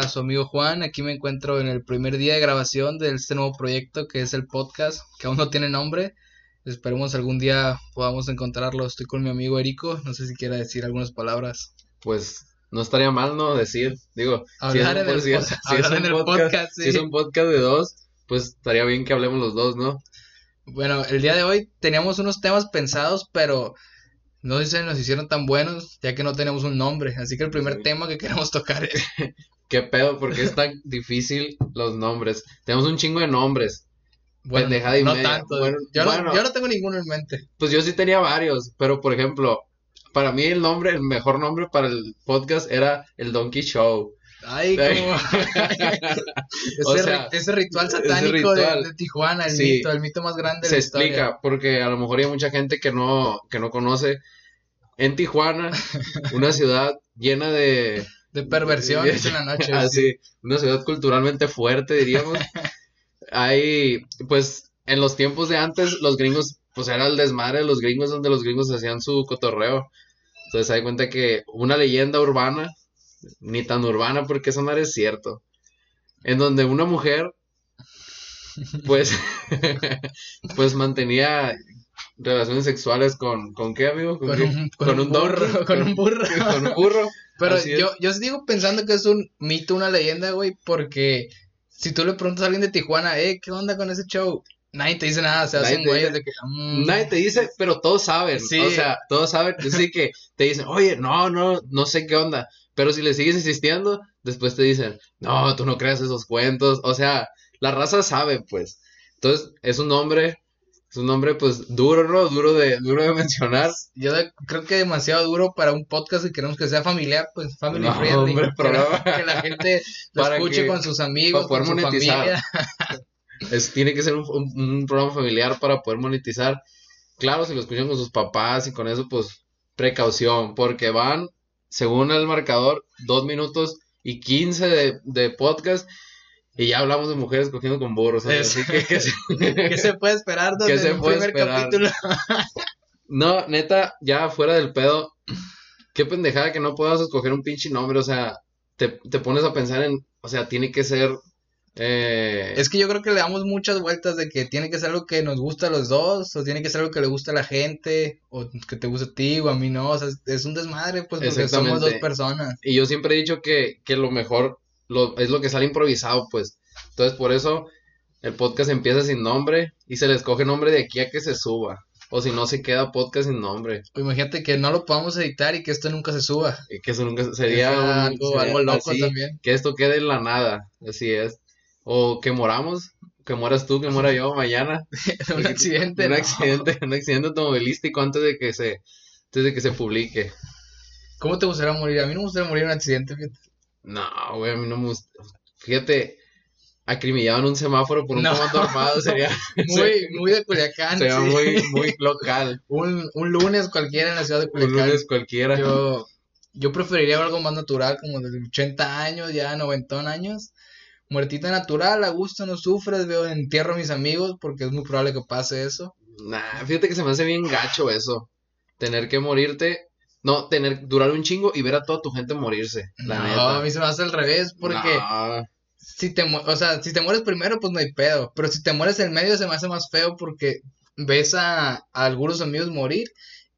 habla su amigo Juan. Aquí me encuentro en el primer día de grabación de este nuevo proyecto que es el podcast, que aún no tiene nombre. Esperemos algún día podamos encontrarlo. Estoy con mi amigo Erico. No sé si quiera decir algunas palabras. Pues no estaría mal, ¿no? Decir, digo, Hablar en si es, si un en el podcast, podcast, sí. si es un podcast de dos, pues estaría bien que hablemos los dos, ¿no? Bueno, el día de hoy teníamos unos temas pensados, pero no sé si se nos hicieron tan buenos, ya que no tenemos un nombre. Así que el primer Sí. tema que queremos tocar es ¿Qué pedo? Porque es tan difícil los nombres. Tenemos un chingo de nombres. Bueno, Pendejada y no media. tanto. Bueno, yo, no, yo no tengo ninguno en mente. Pues yo sí tenía varios, pero por ejemplo, para mí el nombre, el mejor nombre para el podcast era el Donkey Show. Ay, como ese, O sea, ese ritual ese satánico de- Tijuana, el Sí. mito, el mito más grande de Se la historia. explica, porque a lo mejor hay mucha gente que no, que no conoce. En Tijuana, una ciudad llena de... De perversiones en la noche. Así, una ciudad culturalmente fuerte, diríamos. Hay, pues, en los tiempos de antes, los gringos, pues era el desmadre de los gringos donde los gringos hacían su cotorreo. Entonces se da cuenta que una leyenda urbana, ni tan urbana porque eso no es cierto, en donde una mujer, pues, pues mantenía relaciones sexuales con, ¿con qué amigo? Con qué? un, con Con un burro, con un burro. con un burro. Pero Así es. yo, yo sigo pensando que es un mito, una leyenda, güey, porque si tú le preguntas a alguien de Tijuana, eh, ¿qué onda con ese show? Nadie te dice nada, se Nadie hacen güeyes de que... mm, Nadie te dice, pero todos saben. Sí. O sea, todos saben. Así que te dicen, oye, no, no, no sé qué onda. Pero si le sigues insistiendo, después te dicen, no, tú no creas esos cuentos. O sea, la raza sabe, pues. Entonces, es un nombre, es un nombre, pues, duro, ¿no? Duro de, duro de mencionar. Yo de- creo que demasiado duro para un podcast que queremos que sea familiar, pues family No, friendly. hombre, que, que la gente lo Para escuche que- con sus amigos, para poder con su monetizar. familia. Es, tiene que ser un, un- un programa familiar para poder monetizar. Claro, si lo escuchan con sus papás y con eso, pues, precaución, porque van, según el marcador, dos minutos y quince de, de podcast y ya hablamos de mujeres cogiendo con burros. Es- así que- que se- ¿Qué se puede esperar ¿Qué se el puede primer esperar? capítulo? No, neta, ya fuera del pedo, qué pendejada que no puedas escoger un pinche nombre, o sea, te, te pones a pensar en, o sea, tiene que ser... Eh, Es que yo creo que le damos muchas vueltas de que tiene que ser algo que nos gusta a los dos, o tiene que ser algo que le gusta a la gente, o que te guste a ti o a mí no, o sea, es, es un desmadre, pues, porque somos dos personas. Y yo siempre he dicho que, que lo mejor lo, es lo que sale improvisado, pues. Entonces, por eso el podcast empieza sin nombre y se le escoge nombre de aquí a que se suba. O si no, se queda podcast sin nombre. O imagínate que no lo podamos editar y que esto nunca se suba. Y Que eso nunca sería, un- algo, sería algo loco así, también. Que esto quede en la nada. Así es. O que moramos. Que mueras tú, que muera yo mañana. un accidente. Un no. accidente, un accidente automovilístico antes de que se, antes de que se publique. ¿Cómo te gustaría morir? A mí no me gustaría morir en un accidente, fíjate. No, güey, a mí no me gusta. Fíjate, acribillado en un semáforo por un No. comando armado sería, Muy, muy de Culiacán. sería sí. muy, muy local. Un, un lunes cualquiera en la ciudad de Un Culiacán. lunes cualquiera. Yo, yo preferiría algo más natural, como de 80 años, ya 90 años. Muertita natural, a gusto, no sufres, veo, entierro a mis amigos, porque es muy probable que pase eso. Nah, fíjate que se me hace bien gacho eso. Tener que morirte. No, tener, durar un chingo y ver a toda tu gente morirse. La no, neta. a mí se me hace al revés, porque No, si te, o sea, si te mueres primero, pues no hay pedo, pero si te mueres en medio se me hace más feo porque ves a, a algunos amigos morir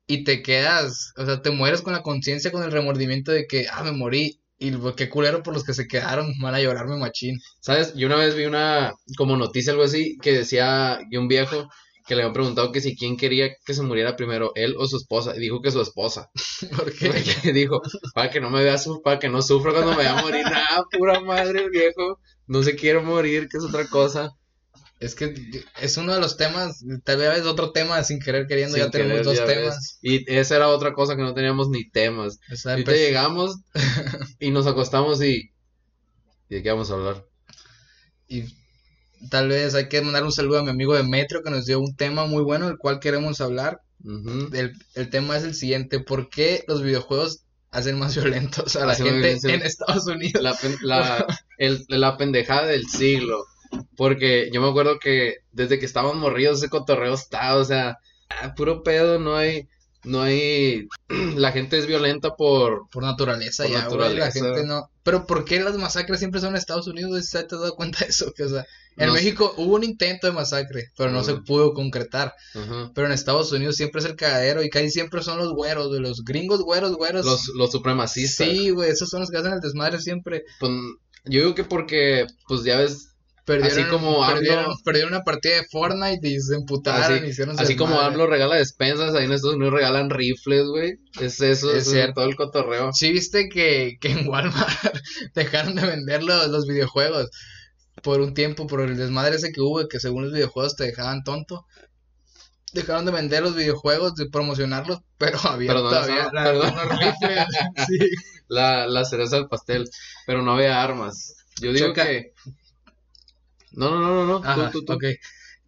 y te quedas, o sea, te mueres con la conciencia, con el remordimiento de que, ah, me morí, y qué culero por los que se quedaron, van a llorarme machín. ¿Sabes? Yo una vez vi una como noticia, algo así, que decía que un viejo que le habían preguntado que si quién quería que se muriera primero, él o su esposa. Y dijo que su esposa. Porque Porque dijo, para que no me vea, para que no sufra cuando me vaya a morir. Nada, pura madre, viejo. No se quiere morir, que es otra cosa. es que es uno de los temas, tal vez otro tema sin querer queriendo, ya tenemos dos ya temas. ves. Y esa era otra cosa que no teníamos ni temas. O sea, Ahorita pues, llegamos y nos acostamos y... ¿Y de qué vamos a hablar? Y tal vez hay que mandar un saludo a mi amigo de Metro que nos dio un tema muy bueno, del cual queremos hablar. El, el tema es el siguiente, ¿por qué los videojuegos hacen más violentos a la gente en Estados Unidos? la, pen- la, el- la pendejada del siglo. Porque yo me acuerdo que desde que estábamos morridos ese cotorreo está, o sea, ah, puro pedo, no hay, no hay, la gente es violenta por, Por naturaleza Por ya, güey, la naturaleza. gente no... Pero ¿por qué las masacres siempre son en Estados Unidos? ¿Se te has dado cuenta de eso? Que, o sea, en No sé. México hubo un intento de masacre, pero no se Ujú. pudo concretar. Pero en Estados Unidos siempre es el cagadero y casi siempre son los güeros, de los gringos güeros, güeros. los, los supremacistas. Sí, güey, esos son los que hacen el desmadre siempre. Pues, yo digo que porque, pues ya ves, Perdieron, Así como perdieron, AMLO- perdieron una partida de Fortnite y se emputaron Así- y hicieron así como desmadre. AMLO regala despensas, ahí en Estados Unidos regalan rifles, güey. Es eso, Es es cierto. todo el cotorreo. Sí, viste que, que en Walmart dejaron de vender los, los videojuegos por un tiempo, por el desmadre ese que hubo, que según los videojuegos te dejaban tonto. Dejaron de vender los videojuegos, de promocionarlos, pero había Perdón, todavía la- perdón. sí. La, la cereza del pastel, pero no había armas. Yo digo Checa. que... No, no, no, no, no. Ajá, tú, tú, tú. ok.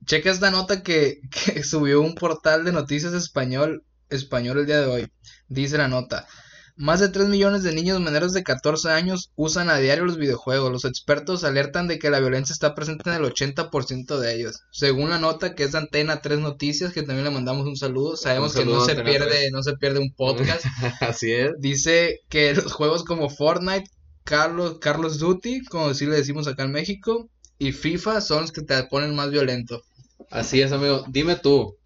Checa esta nota que, que subió un portal de noticias español, español el día de hoy. Dice la nota. Más de 3 millones de niños menores de 14 años usan a diario los videojuegos. Los expertos alertan de que la violencia está presente en el 80% de ellos. Según la nota que es de Antena 3 Noticias, que también le mandamos un saludo. Sabemos Un que no se pierde, 3. no se pierde un podcast. Así es. Dice que los juegos como Fortnite, Carlos, Carlos Duty, como así le decimos acá en México, y FIFA son los que te ponen más violento. Así es, amigo. Dime tú.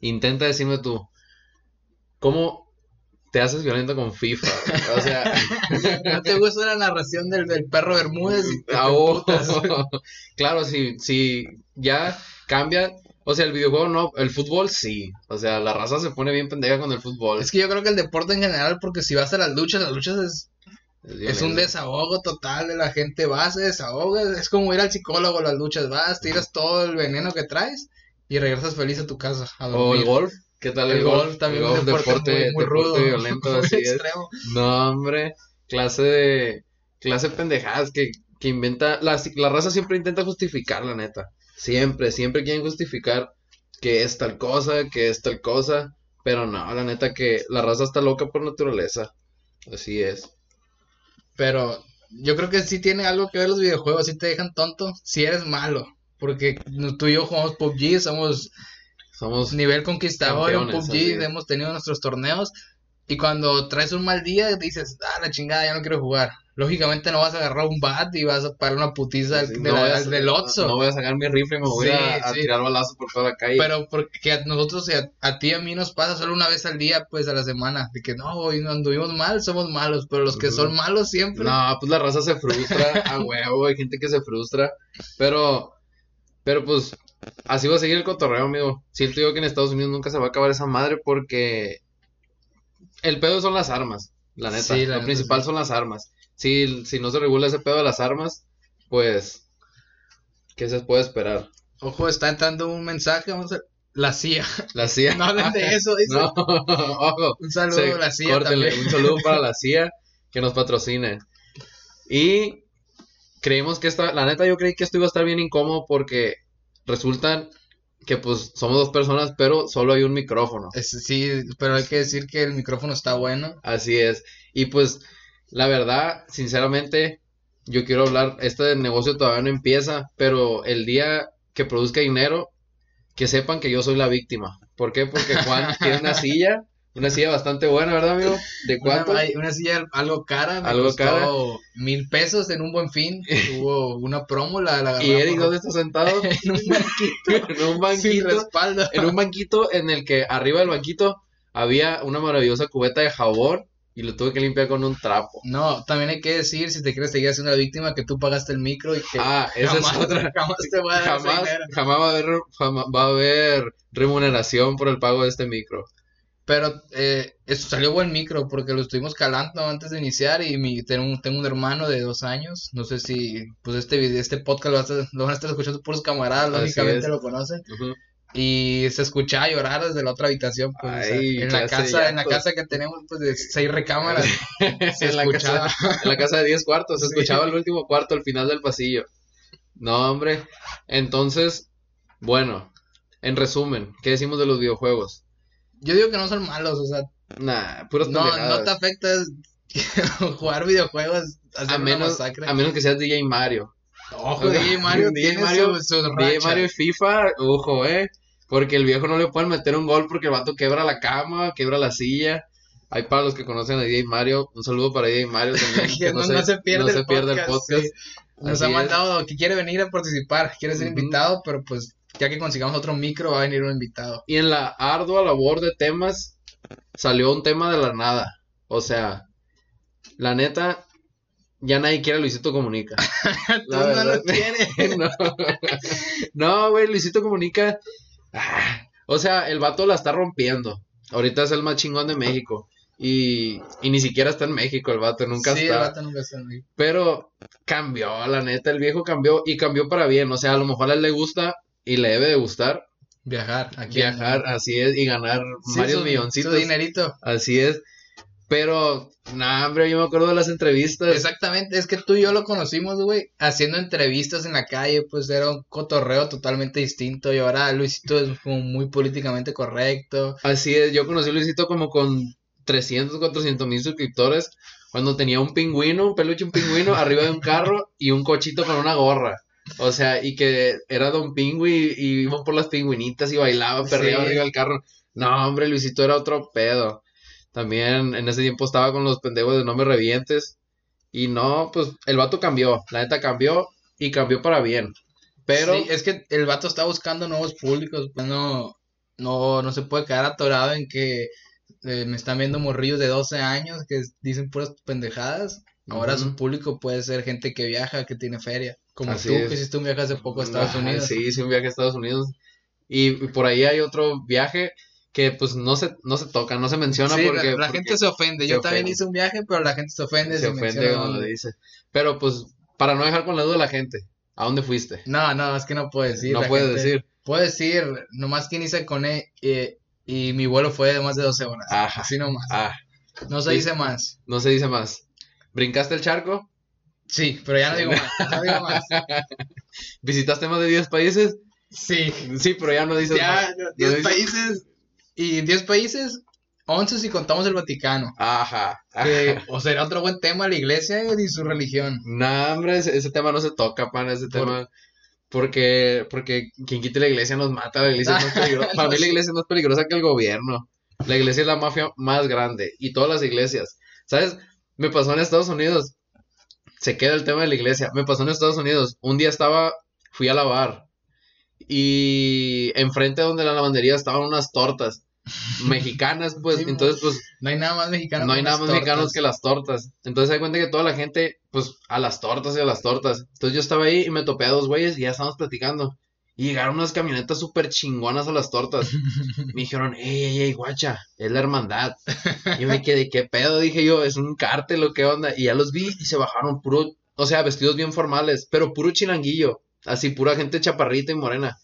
Intenta decirme tú. ¿Cómo te haces violento con FIFA? O sea, ¿No te gusta la narración del, del perro Bermúdez? Ah, oh, claro, si, si ya cambia. O sea, el videojuego no, el fútbol sí. O sea, la raza se pone bien pendeja con el fútbol. Es que yo creo que el deporte en general, porque si vas a las luchas, las luchas es, Es, es un desahogo total de la gente. Vas, se desahoga, es como ir al psicólogo las luchas. Vas, tiras todo el veneno que traes y regresas feliz a tu casa a O el golf. ¿Qué tal el, El golf también El es golf, un deporte, muy, muy deporte rudo. violento, así es. extremo. No, hombre, clase de clase de pendejadas que, que inventa la, la raza siempre intenta justificar, la neta. Siempre, siempre quieren justificar que es tal cosa, que es tal cosa, pero no, la neta que la raza está loca por naturaleza. Así es. Pero yo creo que sí tiene algo que ver los videojuegos, sí te dejan tonto si eres malo. Porque tú y yo jugamos PUBG, somos Somos nivel conquistador en PUBG, así hemos tenido nuestros torneos. Y cuando traes un mal día, dices, ah, la chingada, ya no quiero jugar. Lógicamente no vas a agarrar un bat y vas a parar una putiza Sí, del, no de la- a- del Otso. No voy a sacar mi rifle y me voy Sí, a, a sí. tirar balazos por toda la calle. Pero porque a nosotros a, a ti y a mí nos pasa solo una vez al día, pues a la semana. De que no, hoy no anduvimos mal, somos malos. Pero los que son malos siempre. No, pues la raza se frustra a huevo, hay gente que se frustra, pero, pero pues, así va a seguir el cotorreo, amigo. Siento yo que en Estados Unidos nunca se va a acabar esa madre porque el pedo son las armas, la neta. Sí, la Lo neta, principal sí. son las armas. Si, si no se regula ese pedo de las armas, pues, ¿qué se puede esperar? Ojo, está entrando un mensaje, vamos a... La CIA. La CIA. No hablen de eso, dice. No, ojo. Un saludo a la CIA córtenle, también. Un saludo para la CIA que nos patrocine. Y creímos que esta, la neta yo creí que esto iba a estar bien incómodo porque resultan que pues somos dos personas, pero solo hay un micrófono. Es- sí, pero hay que decir que el micrófono está bueno. Así es. Y pues la verdad, sinceramente, yo quiero hablar, este negocio todavía no empieza, pero el día que produzca dinero, que sepan que yo soy la víctima. ¿Por qué? Porque Juan tiene una silla, una silla bastante buena, ¿verdad, amigo? ¿De cuánto? Una, una silla algo cara, me Algo costó cara. mil pesos en un buen fin. Hubo una promo, la, la ¿Y Eric dónde está sentado? en un banquito, en un sin banquito, respaldo. en un banquito en el que arriba del banquito había una maravillosa cubeta de jabón y lo tuve que limpiar con un trapo. No, también hay que decir, si te quieres seguir haciendo la víctima, que tú pagaste el micro y que Ah, esa jamás, es otra. jamás te voy a dar jamás va a haber, jamás va a haber remuneración por el pago de este micro. Pero eh, eso salió buen micro porque lo estuvimos calando antes de iniciar y mi, tengo, un, tengo un hermano de dos años. No sé si pues este video, este podcast lo, vas a- lo van a estar escuchando puros camaradas, lógicamente lo conocen. Y se escuchaba llorar desde la otra habitación, pues, o sea, Ay, en la casa, en la casa que tenemos, pues, de seis recámaras, se en, la escuchaba. casa, en la casa de 10 cuartos, se Sí. escuchaba el último cuarto al final del pasillo. No, hombre. Entonces, bueno, en resumen, ¿qué decimos de los videojuegos? Yo digo que no son malos, o sea, Nah, puras no, pendejadas. no te afecta jugar videojuegos, hacer a menos, masacre. a menos que seas DJ Mario. Ojo, DJ Mario DJ tiene Mario- su, su DJ. Mario y FIFA, ojo, eh. Porque el viejo no le pueden meter un gol porque el vato quebra la cama, quebra la silla. Hay para los que conocen a DJ Mario, un saludo para DJ Mario también. Que no- no se pierde no el se pierde el podcast, podcast. sí. Nos Así ha es. mandado que quiere venir a participar, quiere ser invitado, pero pues ya que consigamos otro micro va a venir un invitado. Y en la ardua labor de temas salió un tema de la nada. O sea, la neta, ya nadie quiere a Luisito Comunica. Tú no lo quieres. no, no, güey, Luisito Comunica. ah, o sea, el vato la está rompiendo. Ahorita es el más chingón de México. Y, y ni siquiera está en México el vato, nunca sí, está. el vato nunca está en México. Pero cambió, la neta, el viejo cambió y cambió para bien. O sea, a lo mejor a él le gusta y le debe de gustar Viajar, aquí viajar, así es, y ganar Sí, varios su- milloncitos. Su dinerito. Así es. Pero, nah, hombre, yo me acuerdo de las entrevistas. Exactamente, es que tú y yo lo conocimos, güey, haciendo entrevistas en la calle, pues era un cotorreo totalmente distinto y ahora Luisito es como muy políticamente correcto. Así es, yo conocí a Luisito como con 300, 400 mil suscriptores. Cuando tenía un pingüino, un peluche, un pingüino arriba de un carro y un cochito con una gorra. O sea, y que era Don Pingüi y iba por las pingüinitas y bailaba, perreaba Sí. arriba del carro. No, hombre, Luisito era otro pedo. También en ese tiempo estaba con los pendejos de No Me Revientes. Y no, pues el vato cambió. La neta cambió y cambió para bien. Pero, Sí, es que el vato está buscando nuevos públicos, pues no, no, no se puede quedar atorado en que eh, me están viendo morrillos de 12 años que dicen puras pendejadas. Ahora Ujú. su público puede ser gente que viaja, que tiene feria, como Así tú es. que hiciste un viaje hace poco a Estados Ah, Unidos. Sí, hice un viaje a Estados Unidos. Y, y por ahí hay otro viaje que pues no se, no se toca, no se menciona Sí, la- porque, la, porque gente se ofende. se Yo también ofende. hice un viaje, pero la gente se ofende. se si ofende cuando lo dice. Pero pues, para no dejar con la duda a la gente, ¿a dónde fuiste? No, no, es que no puedo decir. no la gente- decir. Puedo decir, nomás que hice con él eh, y mi vuelo fue de más de 12 horas. Ajá. Así nomás. Ah, No se dice más. no se dice más. ¿Brincaste el charco? Sí, pero ya no digo más. No digo más. ¿Visitaste más de 10 países? Sí. Sí, pero ya no dices más. Ya, No 10 dices- países. Y 10 países, 11 si contamos el Vaticano. Ajá. ajá. Que, o será otro buen tema la iglesia y su religión. No, hombre, ese, ese tema no se toca, pan, ese Por- tema. Porque, porque quien quite la iglesia nos mata, la iglesia es más peligrosa. Para mí la iglesia es más peligrosa que el gobierno. La iglesia es la mafia más grande. Y todas las iglesias. ¿Sabes? Me pasó en Estados Unidos. Se queda el tema de la iglesia. Me pasó en Estados Unidos. Un día estaba, fui a lavar. Y enfrente donde la lavandería estaban unas tortas. Mexicanas, pues. Sí, entonces, pues, No hay nada más mexicano. no hay nada más mexicanos que las tortas. Entonces se da cuenta que toda la gente, pues, a las tortas y a las tortas. Entonces yo estaba ahí y me topé a dos güeyes y ya estábamos platicando. Y llegaron unas camionetas súper chingonas a las tortas. Me dijeron, ey, ey, ey, guacha, es la hermandad. Y yo me quedé, ¿qué pedo? Dije yo, es un cártel o qué onda. Y ya los vi y se bajaron puro, o sea, vestidos bien formales, pero puro chilanguillo. Así, pura gente chaparrita y morena.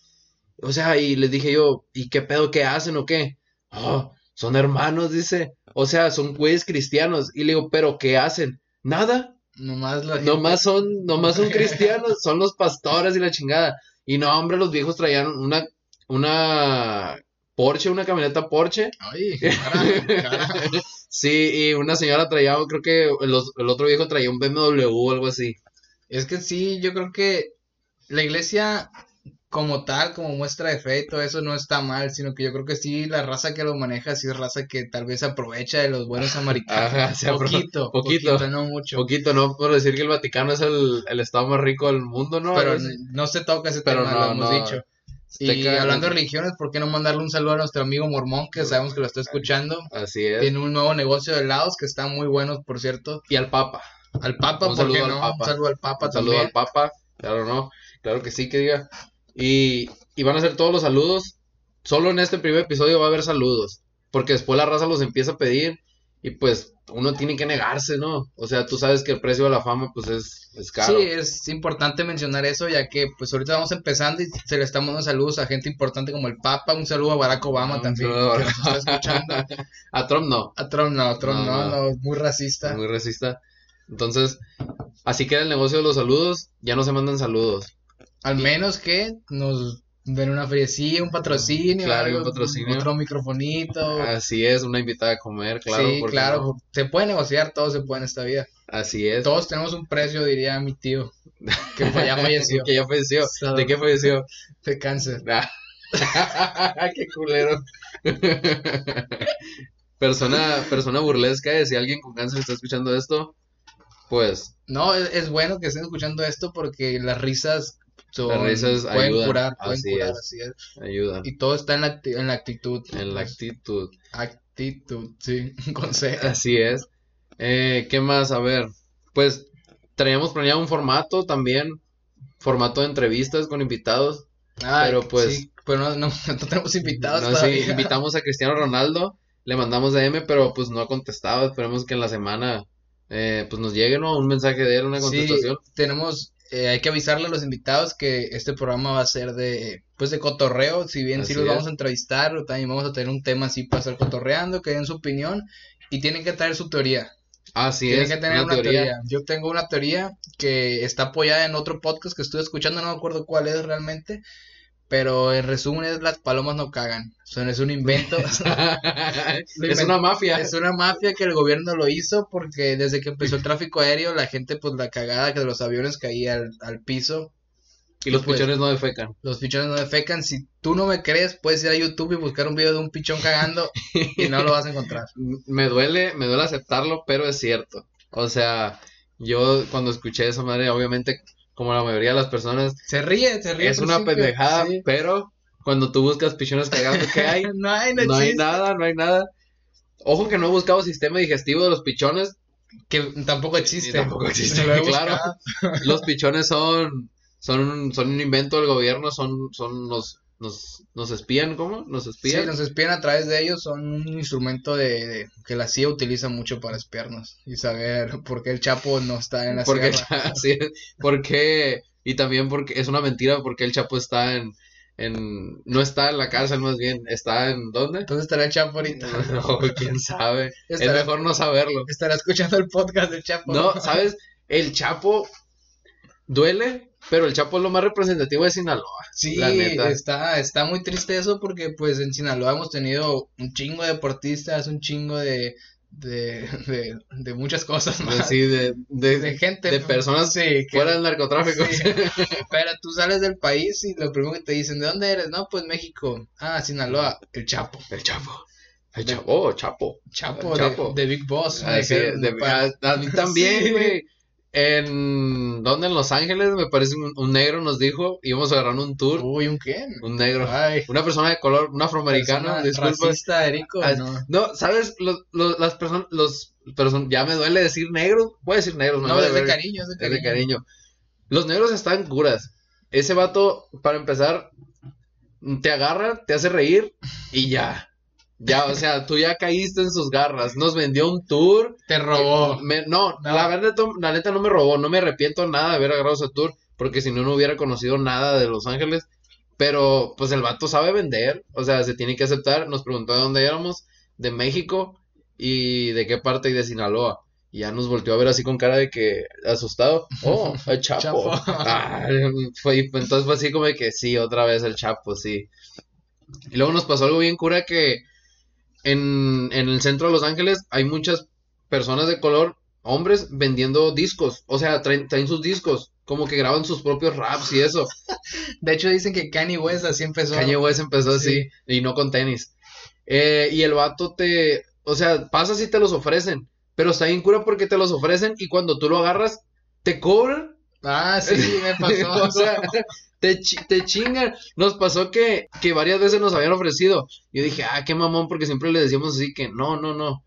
O sea, y les dije yo, ¿y qué pedo? ¿Qué hacen o qué? Oh, son hermanos, dice. O sea, son güeyes cristianos. Y le digo, ¿pero qué hacen? Nada. Nomás la Nomás son, nomás son cristianos, son los pastores y la chingada. Y no, hombre, los viejos traían una, una Porsche, una camioneta Porsche. Ay, cara, cara. Sí, y una señora traía, creo que el otro viejo traía un BMW o algo así. Es que sí, yo creo que la iglesia como tal, como muestra de fe todo eso no está mal, sino que yo creo que sí, la raza que lo maneja, sí es raza que tal vez aprovecha de los buenos samaritanos. Ajá, se poquito, poquito. poquito, no mucho. Poquito, ¿no? Por decir que el Vaticano es el, el estado más rico del mundo, ¿no? pero Es- no se toca ese Pero tema, no, lo hemos no. dicho. Y hablando de religiones, ¿por qué no mandarle un saludo a nuestro amigo Mormón, que sabemos que lo está escuchando? Así es. Tiene un nuevo negocio de helados que están muy buenos, por cierto. Y al Papa. Al Papa, Un ¿por qué saludo al no? Papa. Un saludo al Papa Un saludo al Papa. Claro, no. Claro que sí, que diga. Y, y van a ser todos los saludos. Solo en este primer episodio va a haber saludos. Porque después la raza los empieza a pedir. Y pues uno tiene que negarse, ¿no? O sea, tú sabes que el precio de la fama, pues es, es caro. Sí, es importante mencionar eso, ya que pues ahorita vamos empezando y se le estamos dando saludos a gente importante como el Papa, un saludo a Barack Obama Ah, también, a que nos está escuchando. A Trump no. A Trump no, a Trump No, no, no. no, muy racista. Muy racista. Entonces, así queda el negocio de los saludos. Ya no se mandan saludos. Al menos que nos den una friecilla, un patrocinio, Claro, algo, un patrocinio. otro microfonito. Así es, una invitada a comer, claro. sí, ¿por qué claro, no? se puede negociar, todo se puede en esta vida. Así es. Todos tenemos un precio, diría mi tío, que ya falleció que ya falleció. ¿De qué falleció? de cáncer. Ah, Qué culero. persona, persona burlesca, si alguien con cáncer está escuchando esto, pues. No, es, es bueno que estén escuchando esto porque las risas son, Las risas pueden ayudan, curar, pueden así curar, es. así es. ayudan. Y todo está en la, acti- en la actitud. En la actitud. Actitud, sí, con C. Así es. Eh, ¿Qué más? A ver, pues traíamos planeado un formato también, formato de entrevistas con invitados. Ay, pero pues- sí, pero no, no, no tenemos invitados No, sí, invitamos a Cristiano Ronaldo, le mandamos DM, pero pues no ha contestado. Esperemos que en la semana eh, pues nos llegue, ¿no? Un mensaje de él, una Sí, contestación. tenemos, eh, hay que avisarle a los invitados que este programa va a ser de, pues de cotorreo, si bien sí los vamos a entrevistar, también vamos a tener un tema así para estar cotorreando, que den su opinión y tienen que traer su teoría. Así Tienen es, que tener una una, teoría. teoría. Yo tengo una teoría que está apoyada en otro podcast que estuve escuchando, no me acuerdo cuál es realmente, pero en resumen es las palomas no cagan. O sea, es un invento. es una mafia. Es una mafia que el gobierno lo hizo porque desde que empezó el tráfico aéreo, la gente, pues la cagada que de los aviones caía al, al piso, Y los pues- pichones no defecan. los pichones no defecan. Si tú no me crees, puedes ir a YouTube y buscar un video de un pichón cagando y no lo vas a encontrar. Me duele, me duele aceptarlo, pero es cierto. O sea, yo cuando escuché esa madre, obviamente, como la mayoría de las personas, Se ríe, se ríe. es una pendejada, sí. pero cuando tú buscas pichones cagando, ¿qué hay? No hay, no, No hay nada, no hay nada. Ojo que no he buscado sistema digestivo de los pichones. Que tampoco existe. Tampoco existe, Lo claro. Los pichones son, son, un- son un invento del gobierno, son, son nos, nos, nos espían, ¿cómo? Nos Sí, espían. nos espían a través de ellos, son un instrumento de, de- que la CIA utiliza mucho para espiarnos y saber por qué el Chapo no está en la porque, sierra. porque, y también porque es una mentira porque el Chapo está en, en, no está en la cárcel más bien, está en, ¿dónde? Entonces estará el Chapo ahorita. No, quién sabe, es mejor no saberlo. estará escuchando el podcast del Chapo. No, ¿sabes? El Chapo duele, pero el Chapo es lo más representativo de Sinaloa. Sí, la neta. está, está muy triste eso porque pues en Sinaloa hemos tenido un chingo de deportistas, un chingo de, de, de, de muchas cosas más. Así de, de, de gente. de personas sí, que- fuera del narcotráfico. Sí. Pero tú sales del país y lo primero que te dicen, ¿de dónde eres? No, pues México. Ah, Sinaloa, el Chapo. El Chapo. El Chapo, Chapo. Chapo, El Chapo. De, Big Boss. de- pa- a, mí también, Sí. güey. En, ¿dónde? En Los Ángeles, me parece, un, un negro nos dijo, íbamos a agarrar un tour, Uy, ¿un qué? un negro, Ay, una persona de color, un afroamericano, disculpa. Racista, Erico, Ah, no. No, ¿sabes? Los, los- las personas, los, person- ya me duele decir negros, voy a decir negros, No, es de cariño, es de Es cariño. de cariño. Los negros están curas. Ese vato, para empezar, te agarra, te hace reír y ya. Ya, o sea, tú ya caíste en sus garras. Nos vendió un tour. Te robó. Me- no, No. La, verdad, la neta no me robó. No me arrepiento nada de haber agarrado ese tour. Porque si no, no hubiera conocido nada de Los Ángeles. Pero, pues el vato sabe vender. O sea, se tiene que aceptar. Nos preguntó de dónde éramos. De México. Y de qué parte y de Sinaloa. Y ya nos volteó a ver así con cara de que asustado. Oh, el Chapo. Chapo. Ah, fue, entonces fue así como de que sí, otra vez el Chapo, sí. Y luego nos pasó algo bien cura que en, en el centro de Los Ángeles hay muchas personas de color, hombres, vendiendo discos. O sea, traen, traen sus discos, como que graban sus propios raps y eso. De hecho, dicen que Kanye West así empezó. Kanye West empezó así y no con tenis. Eh, y el vato te, o sea, pasas y te los ofrecen, pero está bien cura porque te los ofrecen y cuando tú lo agarras, te cobran. Ah, sí, me pasó. o sea, te, te chingan. Nos pasó que, que varias veces nos habían ofrecido. Yo dije, ah, qué mamón, porque siempre le decíamos así que no, no, no.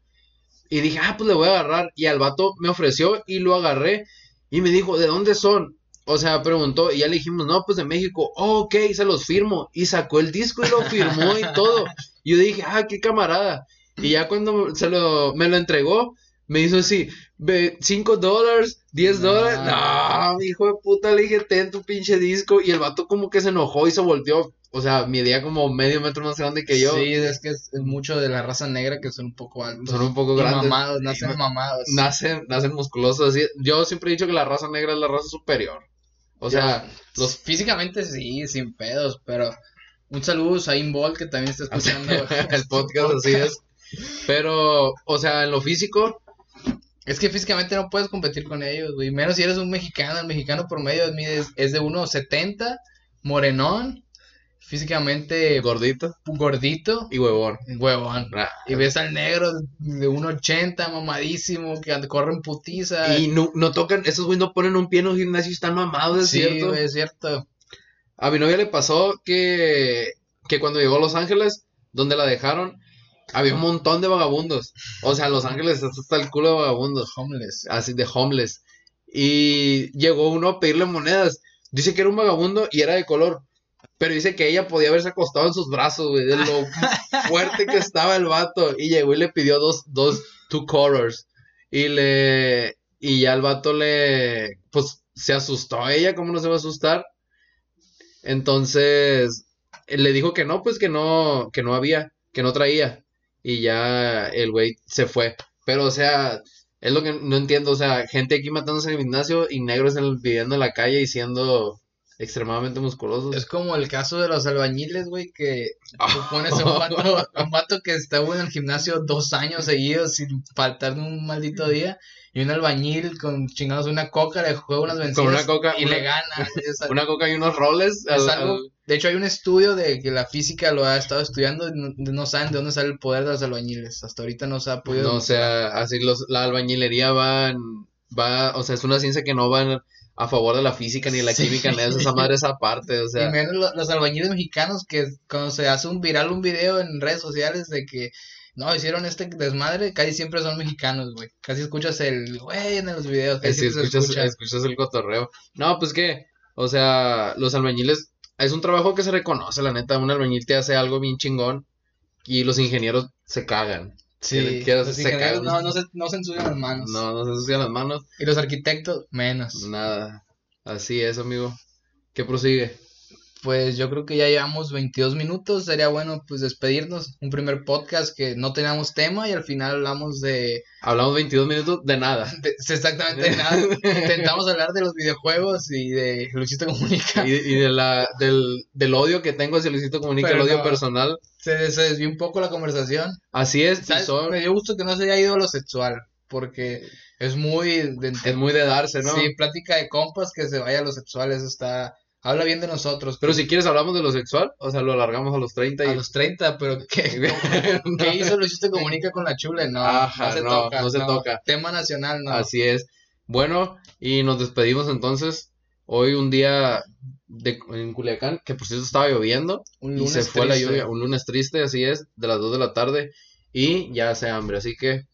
Y dije, ah, pues le voy a agarrar. Y al vato me ofreció y lo agarré. Y me dijo, ¿de dónde son? O sea, preguntó, y ya le dijimos, no, pues de México. Oh, ok, se los firmo. Y sacó el disco y lo firmó y todo. Y yo dije, ah, qué camarada. Y ya cuando se lo, me lo entregó, me hizo así, 5 dólares, 10 No. dólares. No, hijo de puta, le dije, ten tu pinche disco. Y el vato como que se enojó y se volteó. O sea, medía como medio metro más grande que yo. Sí, es que es, mucho de la raza negra que son un poco altos. Son un poco grandes. mamados, nacen mamados. Nacen, nacen musculosos. Así. Yo siempre he dicho que la raza negra es la raza superior. O sea, los físicamente sí, sin pedos, pero un saludo a Bolt que también está escuchando. el podcast así es. Pero, o sea, en lo físico, Es que físicamente no puedes competir con ellos, güey. Menos si eres un mexicano. El mexicano promedio es, es de 1.70, morenón. físicamente Gordito gordito, y huevón. huevón. Ah, Y ves al negro de 1.80, mamadísimo, que anda- corre en putiza. Y no, no tocan, esos güey no ponen un pie en un gimnasio y están mamados, es sí, cierto. güey, es cierto. A mi novia le pasó que, que cuando llegó a Los Ángeles, donde la dejaron, había un montón de vagabundos. O sea, Los Ángeles está hasta el culo de vagabundos, Homeless. así de homeless. Y llegó uno a pedirle monedas. Dice que era un vagabundo y era de color. Pero dice que ella podía haberse acostado en sus brazos, güey, de lo fuerte que estaba el vato. Y llegó y le pidió dos, dos, two colors. Y le, y ya el vato le, pues, se asustó a ella, ¿cómo no se va a asustar? Entonces, le dijo que no, pues que no, que no había, que no traía. Y ya el güey se fue. Pero, o sea, es lo que no entiendo. O sea, gente aquí matándose en el gimnasio y negros en viviendo en la calle y siendo extremadamente musculosos. Es como el caso de los albañiles, güey, que tú pones a un vato, a un vato que estuvo en el gimnasio dos años seguidos sin faltar un maldito día. Y un albañil con chingados una coca le juega unas vencidas una coca, y una- le gana. es Una coca y unos roles. es al- algo- al- de hecho, hay un estudio de que la física lo ha estado estudiando y no, no saben de dónde sale el poder de los albañiles. Hasta ahorita no se ha podido. No, o sea, así los, la albañilería va, o sea, es una ciencia que no va a favor de la física ni la Sí. química, ni de esa madre esa parte, o Y sea, menos lo- los albañiles mexicanos que cuando se hace un viral un video en redes sociales de que no hicieron este desmadre, casi siempre son mexicanos, güey. Casi escuchas el güey en los videos, casi escuchas, escucha. escuchas el cotorreo. No, pues que, o sea, los albañiles, es un trabajo que se reconoce, la neta, un albañil te hace algo bien chingón y los ingenieros se cagan. Sí, que los ingenieros no, no, se, no se ensucian las manos. No, no se ensucian las manos, Y los arquitectos, menos. nada. Así es, amigo. ¿Qué prosigue? Pues yo creo que ya llevamos 22 minutos, sería bueno pues despedirnos. Un primer podcast que no teníamos tema y al final hablamos de, Hablamos 22 minutos de nada. de- exactamente nada. Intentamos hablar de los videojuegos y de Luisito Comunica. Y, y de la, del, del odio que tengo hacia Luisito Comunica, Pero el odio no. personal. Se, se desvió un poco la conversación. Así es, y ¿Sabes? son- Me dio gusto que no se haya ido a lo sexual, porque es muy de, es muy de darse, ¿no? sí, plática de compas que se vaya a lo sexual, eso está, habla bien de nosotros. Pero si quieres hablamos de lo sexual, o sea, lo alargamos a los 30 y... a los 30, pero ¿qué, ¿qué hizo Luisito Comunica con la chule? No, Ajá, no se no, toca. no se toca. Tema nacional, no. Así es. Bueno, y nos despedimos entonces. Hoy un día de, en Culiacán, que por cierto estaba lloviendo Un y lunes se fue la lluvia. Un lunes triste, así es, de las 2 de la tarde y ya hace hambre. Así que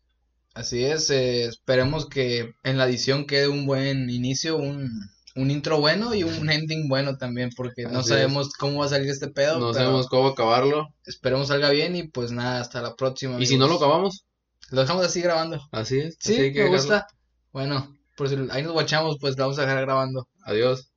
Así es, eh, esperemos que en la edición quede un buen inicio, un, un intro bueno y un ending bueno también, porque no sabemos cómo va a salir este pedo, no pero sabemos cómo acabarlo. esperemos salga bien y pues nada, hasta la próxima. Y si no lo acabamos, Lo dejamos así grabando. así es. Sí, así hay que me dejarlo. gusta. Bueno, por si ahí nos guachamos, pues lo vamos a dejar grabando. Adiós.